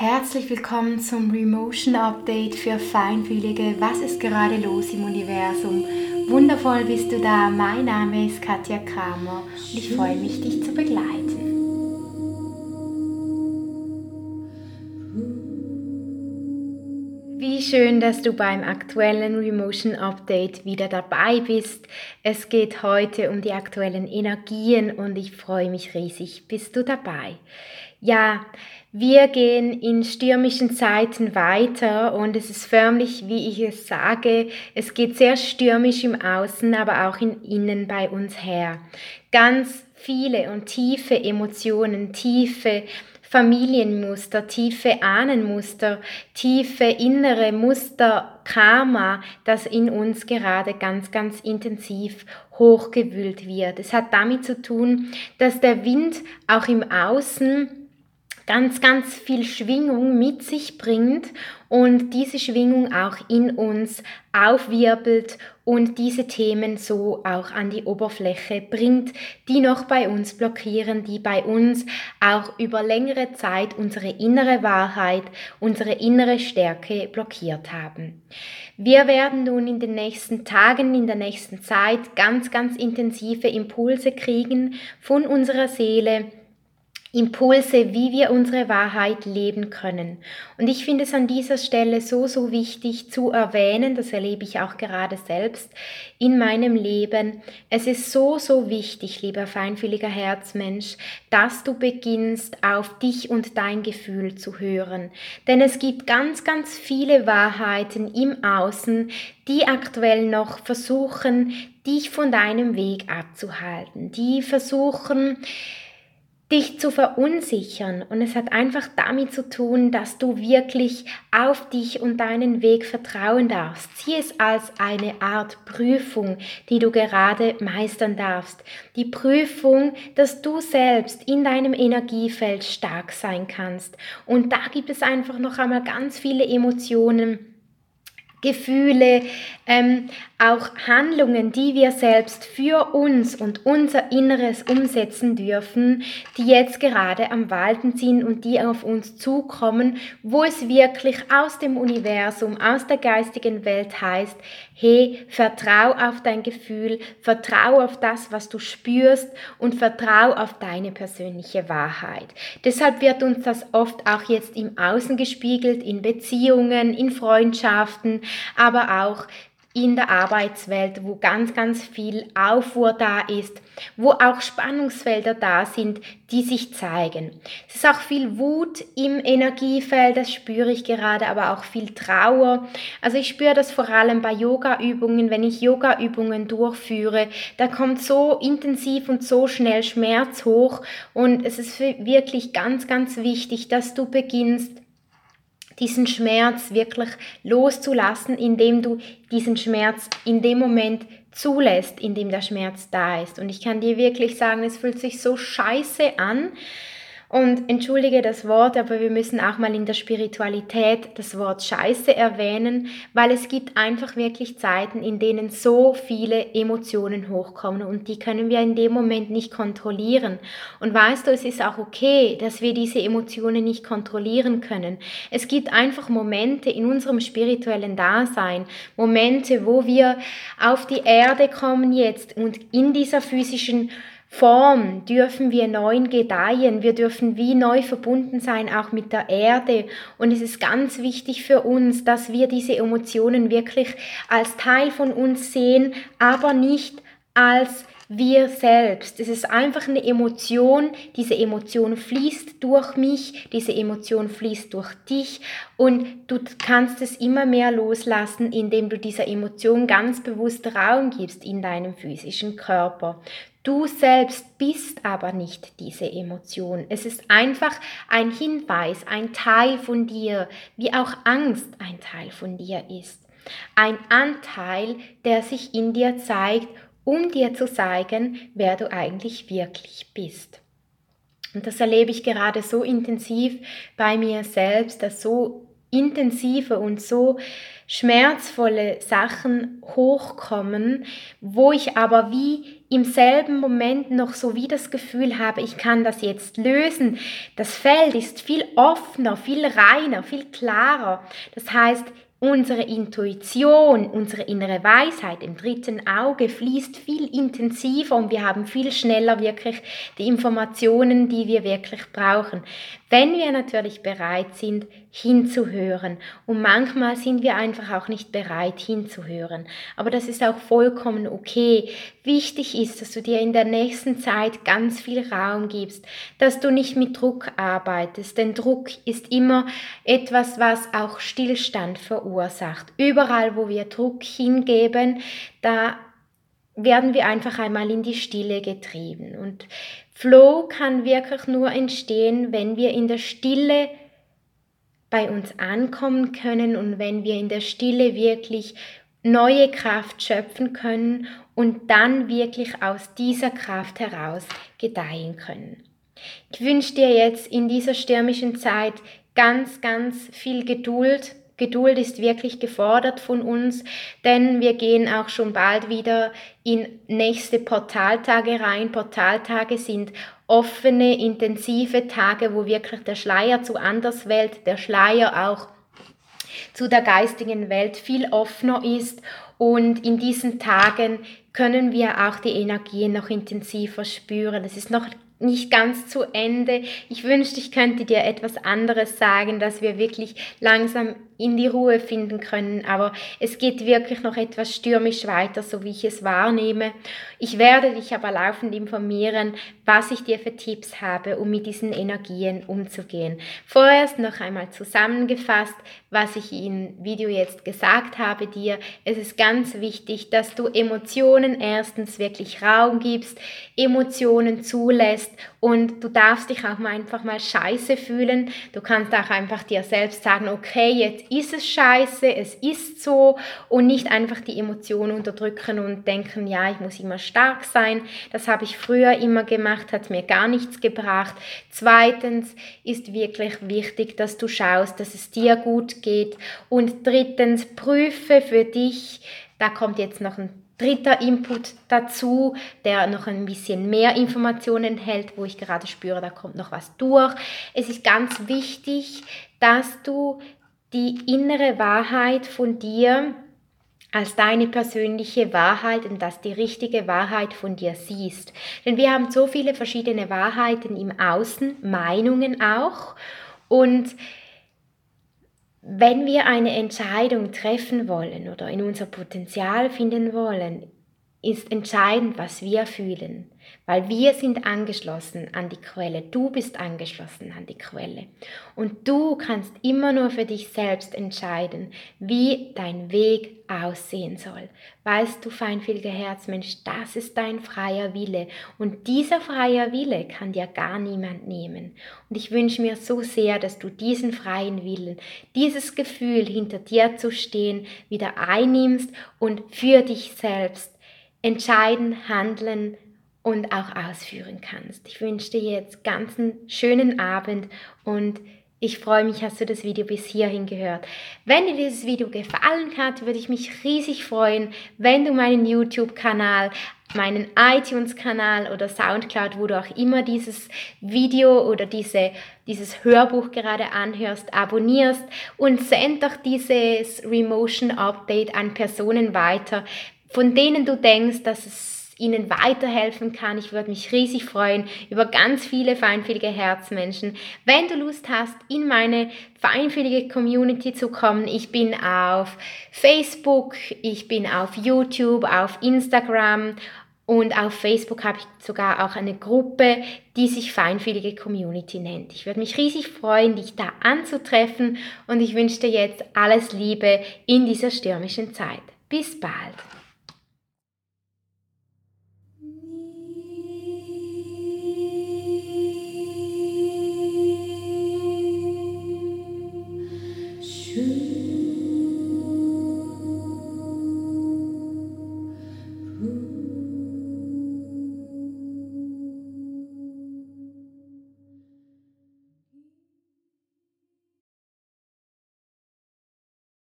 Herzlich willkommen zum Remotion Update für Feinfühlige. Was ist gerade los im Universum? Wundervoll bist du da. Mein Name ist Katja Kramer und ich freue mich, dich zu begleiten. Wie schön, dass du beim aktuellen Remotion Update wieder dabei bist. Es geht heute um die aktuellen Energien und ich freue mich riesig. Bist du dabei? Ja, wir gehen in stürmischen Zeiten weiter und es ist förmlich, wie ich es sage, es geht sehr stürmisch im Außen, aber auch in Innen bei uns her. Ganz viele und tiefe Emotionen, tiefe Familienmuster, tiefe Ahnenmuster, tiefe innere Muster, Karma, das in uns gerade ganz, ganz intensiv hochgewühlt wird. Es hat damit zu tun, dass der Wind auch im Außen ganz, ganz viel Schwingung mit sich bringt und diese Schwingung auch in uns aufwirbelt und diese Themen so auch an die Oberfläche bringt, die noch bei uns blockieren, die bei uns auch über längere Zeit unsere innere Wahrheit, unsere innere Stärke blockiert haben. Wir werden nun in den nächsten Tagen, in der nächsten Zeit ganz, ganz intensive Impulse kriegen von unserer Seele, Impulse, wie wir unsere Wahrheit leben können. Und ich finde es an dieser Stelle so, so wichtig zu erwähnen, das erlebe ich auch gerade selbst in meinem Leben. Es ist so, so wichtig, lieber feinfühliger Herzmensch, dass du beginnst, auf dich und dein Gefühl zu hören. Denn es gibt ganz, ganz viele Wahrheiten im Außen, die aktuell noch versuchen, dich von deinem Weg abzuhalten, die versuchen, dich zu verunsichern. Und es hat einfach damit zu tun, dass du wirklich auf dich und deinen Weg vertrauen darfst. Sieh es als eine Art Prüfung, die du gerade meistern darfst. Die Prüfung, dass du selbst in deinem Energiefeld stark sein kannst. Und da gibt es einfach noch einmal ganz viele Emotionen, Gefühle, ähm, auch Handlungen, die wir selbst für uns und unser Inneres umsetzen dürfen, die jetzt gerade am Walten sind und die auf uns zukommen, wo es wirklich aus dem Universum, aus der geistigen Welt heißt, hey, vertrau auf dein Gefühl, vertrau auf das, was du spürst und vertrau auf deine persönliche Wahrheit. Deshalb wird uns das oft auch jetzt im Außen gespiegelt, in Beziehungen, in Freundschaften, aber auch in der Arbeitswelt, wo ganz, ganz viel Aufruhr da ist, wo auch Spannungsfelder da sind, die sich zeigen. Es ist auch viel Wut im Energiefeld, das spüre ich gerade, aber auch viel Trauer. Also ich spüre das vor allem bei Yoga-Übungen, wenn ich Yoga-Übungen durchführe, da kommt so intensiv und so schnell Schmerz hoch und es ist wirklich ganz, ganz wichtig, dass du beginnst, diesen Schmerz wirklich loszulassen, indem du diesen Schmerz in dem Moment zulässt, in dem der Schmerz da ist. Und ich kann dir wirklich sagen, es fühlt sich so scheiße an, und entschuldige das Wort, aber wir müssen auch mal in der Spiritualität das Wort Scheiße erwähnen, weil es gibt einfach wirklich Zeiten, in denen so viele Emotionen hochkommen und die können wir in dem Moment nicht kontrollieren. Und weißt du, es ist auch okay, dass wir diese Emotionen nicht kontrollieren können. Es gibt einfach Momente in unserem spirituellen Dasein, Momente, wo wir auf die Erde kommen jetzt und in dieser physischen Form dürfen wir neu gedeihen, wir dürfen wie neu verbunden sein, auch mit der Erde. Und es ist ganz wichtig für uns, dass wir diese Emotionen wirklich als Teil von uns sehen, aber nicht als wir selbst. Es ist einfach eine Emotion. Diese Emotion fließt durch mich, diese Emotion fließt durch dich und du kannst es immer mehr loslassen, indem du dieser Emotion ganz bewusst Raum gibst in deinem physischen Körper. Du selbst bist aber nicht diese Emotion. Es ist einfach ein Hinweis, ein Teil von dir, wie auch Angst ein Teil von dir ist. Ein Anteil, der sich in dir zeigt, um dir zu zeigen, wer du eigentlich wirklich bist. Und das erlebe ich gerade so intensiv bei mir selbst, dass so intensive und so schmerzvolle Sachen hochkommen, wo ich aber wie im selben Moment noch so wie das Gefühl habe, ich kann das jetzt lösen. Das Feld ist viel offener, viel reiner, viel klarer. Das heißt, Unsere Intuition, unsere innere Weisheit im dritten Auge fließt viel intensiver und wir haben viel schneller wirklich die Informationen, die wir wirklich brauchen. Wenn wir natürlich bereit sind, hinzuhören. Und manchmal sind wir einfach auch nicht bereit, hinzuhören. Aber das ist auch vollkommen okay. Wichtig ist, dass du dir in der nächsten Zeit ganz viel Raum gibst, dass du nicht mit Druck arbeitest. Denn Druck ist immer etwas, was auch Stillstand verursacht. Überall, wo wir Druck hingeben, da werden wir einfach einmal in die Stille getrieben. Und Flow kann wirklich nur entstehen, wenn wir in der Stille bei uns ankommen können und wenn wir in der Stille wirklich neue Kraft schöpfen können und dann wirklich aus dieser Kraft heraus gedeihen können. Ich wünsche dir jetzt in dieser stürmischen Zeit ganz, ganz viel Geduld, Geduld ist wirklich gefordert von uns, denn wir gehen auch schon bald wieder in nächste Portaltage rein. Portaltage sind offene, intensive Tage, wo wirklich der Schleier zu Anderswelt, der Schleier auch zu der geistigen Welt viel offener ist und in diesen Tagen können wir auch die Energien noch intensiver spüren. Es ist noch nicht ganz zu Ende. Ich wünschte, ich könnte dir etwas anderes sagen, dass wir wirklich langsam in die Ruhe finden können. Aber es geht wirklich noch etwas stürmisch weiter, so wie ich es wahrnehme. Ich werde dich aber laufend informieren, was ich dir für Tipps habe, um mit diesen Energien umzugehen. Vorerst noch einmal zusammengefasst, was ich im Video jetzt gesagt habe dir. Es ist ganz wichtig, dass du Emotionen erstens wirklich Raum gibst, Emotionen zulässt und du darfst dich auch mal einfach mal scheiße fühlen. Du kannst auch einfach dir selbst sagen, okay, jetzt ist es scheiße, es ist so und nicht einfach die Emotionen unterdrücken und denken, ja, ich muss immer stark sein. Das habe ich früher immer gemacht, hat mir gar nichts gebracht. Zweitens ist wirklich wichtig, dass du schaust, dass es dir gut geht. Und drittens, prüfe für dich, da kommt jetzt noch ein dritter Input dazu, der noch ein bisschen mehr Informationen enthält, wo ich gerade spüre, da kommt noch was durch. Es ist ganz wichtig, dass du die innere Wahrheit von dir als deine persönliche Wahrheit und dass die richtige Wahrheit von dir siehst. Denn wir haben so viele verschiedene Wahrheiten im Außen, Meinungen auch. Und wenn wir eine Entscheidung treffen wollen oder in unser Potenzial finden wollen, ist entscheidend, was wir fühlen, weil wir sind angeschlossen an die Quelle. Du bist angeschlossen an die Quelle. Und du kannst immer nur für dich selbst entscheiden, wie dein Weg aussehen soll. Weißt du, feinfühliger Herzmensch, das ist dein freier Wille. Und dieser freier Wille kann dir gar niemand nehmen. Und ich wünsche mir so sehr, dass du diesen freien Willen, dieses Gefühl, hinter dir zu stehen, wieder einnimmst und für dich selbst entscheiden, handeln und auch ausführen kannst. Ich wünsche dir jetzt ganz einen schönen Abend und ich freue mich, hast du das Video bis hierhin gehört. Wenn dir dieses Video gefallen hat, würde ich mich riesig freuen, wenn du meinen YouTube-Kanal, meinen iTunes-Kanal oder Soundcloud, wo du auch immer dieses Video oder diese, dieses Hörbuch gerade anhörst, abonnierst und send doch dieses Remotion Update an Personen weiter, von denen du denkst, dass es ihnen weiterhelfen kann. Ich würde mich riesig freuen über ganz viele feinfühlige Herzmenschen. Wenn du Lust hast, in meine feinfühlige Community zu kommen, ich bin auf Facebook, ich bin auf YouTube, auf Instagram und auf Facebook habe ich sogar auch eine Gruppe, die sich Feinfühlige Community nennt. Ich würde mich riesig freuen, dich da anzutreffen und ich wünsche dir jetzt alles Liebe in dieser stürmischen Zeit. Bis bald!